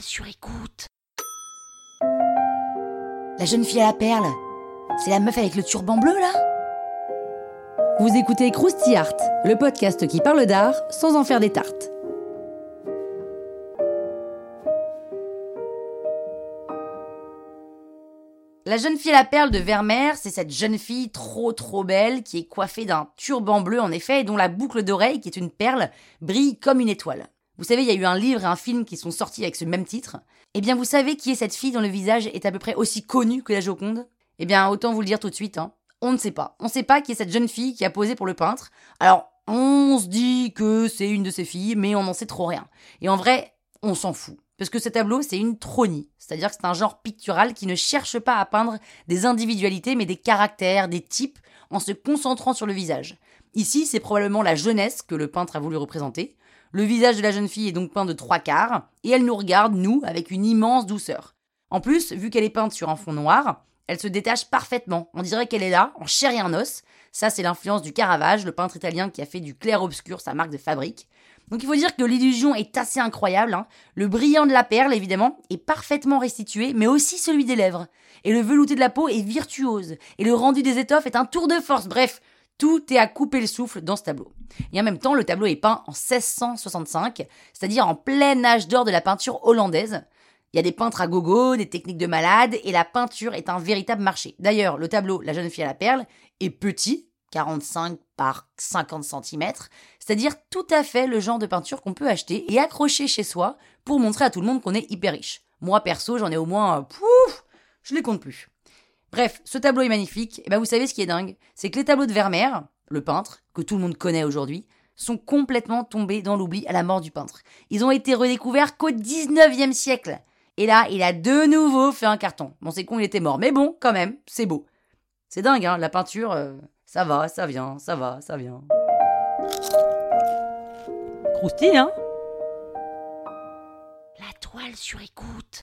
Sur écoute. La jeune fille à la perle. C'est la meuf avec le turban bleu là? Vous écoutez Krusty Art, le podcast qui parle d'art sans en faire des tartes. La jeune fille à la perle de Vermeer, c'est cette jeune fille trop trop belle qui est coiffée d'un turban bleu en effet et dont la boucle d'oreille, qui est une perle, brille comme une étoile. Vous savez, il y a eu un livre et un film qui sont sortis avec ce même titre. Eh bien, vous savez qui est cette fille dont le visage est à peu près aussi connu que la Joconde? Eh bien, autant vous le dire tout de suite, hein. On ne sait pas. On ne sait pas qui est cette jeune fille qui a posé pour le peintre. Alors, on se dit que c'est une de ses filles, mais on n'en sait trop rien. Et en vrai, on s'en fout. Parce que ce tableau, c'est une tronie. C'est-à-dire que c'est un genre pictural qui ne cherche pas à peindre des individualités, mais des caractères, des types, en se concentrant sur le visage. Ici, c'est probablement la jeunesse que le peintre a voulu représenter. Le visage de la jeune fille est donc peint de trois quarts, et elle nous regarde, nous, avec une immense douceur. En plus, vu qu'elle est peinte sur un fond noir, elle se détache parfaitement. On dirait qu'elle est là, en chair et en os. Ça, c'est l'influence du Caravage, le peintre italien qui a fait du clair-obscur sa marque de fabrique. Donc il faut dire que l'illusion est assez incroyable. hein. Le brillant de la perle, évidemment, est parfaitement restitué, mais aussi celui des lèvres. Et le velouté de la peau est virtuose. Et le rendu des étoffes est un tour de force. Bref, tout est à couper le souffle dans ce tableau. Et en même temps, le tableau est peint en 1665, c'est-à-dire en plein âge d'or de la peinture hollandaise. Il y a des peintres à gogo, des techniques de malade, et la peinture est un véritable marché. D'ailleurs, le tableau La jeune fille à la perle est petit, 45 par 50 cm, c'est-à-dire tout à fait le genre de peinture qu'on peut acheter et accrocher chez soi pour montrer à tout le monde qu'on est hyper riche. Moi perso, j'en ai au moins, pouf, je les compte plus. Bref, ce tableau est magnifique. Et ben vous savez ce qui est dingue, c'est que les tableaux de Vermeer, le peintre que tout le monde connaît aujourd'hui, sont complètement tombés dans l'oubli à la mort du peintre. Ils ont été redécouverts qu'au 19e siècle. Et là, il a de nouveau fait un carton. Bon, c'est con, il était mort, mais bon, quand même, c'est beau. C'est dingue, hein, la peinture, euh, ça va, ça vient, ça va, ça vient. Croustille, hein? La toile sur écoute.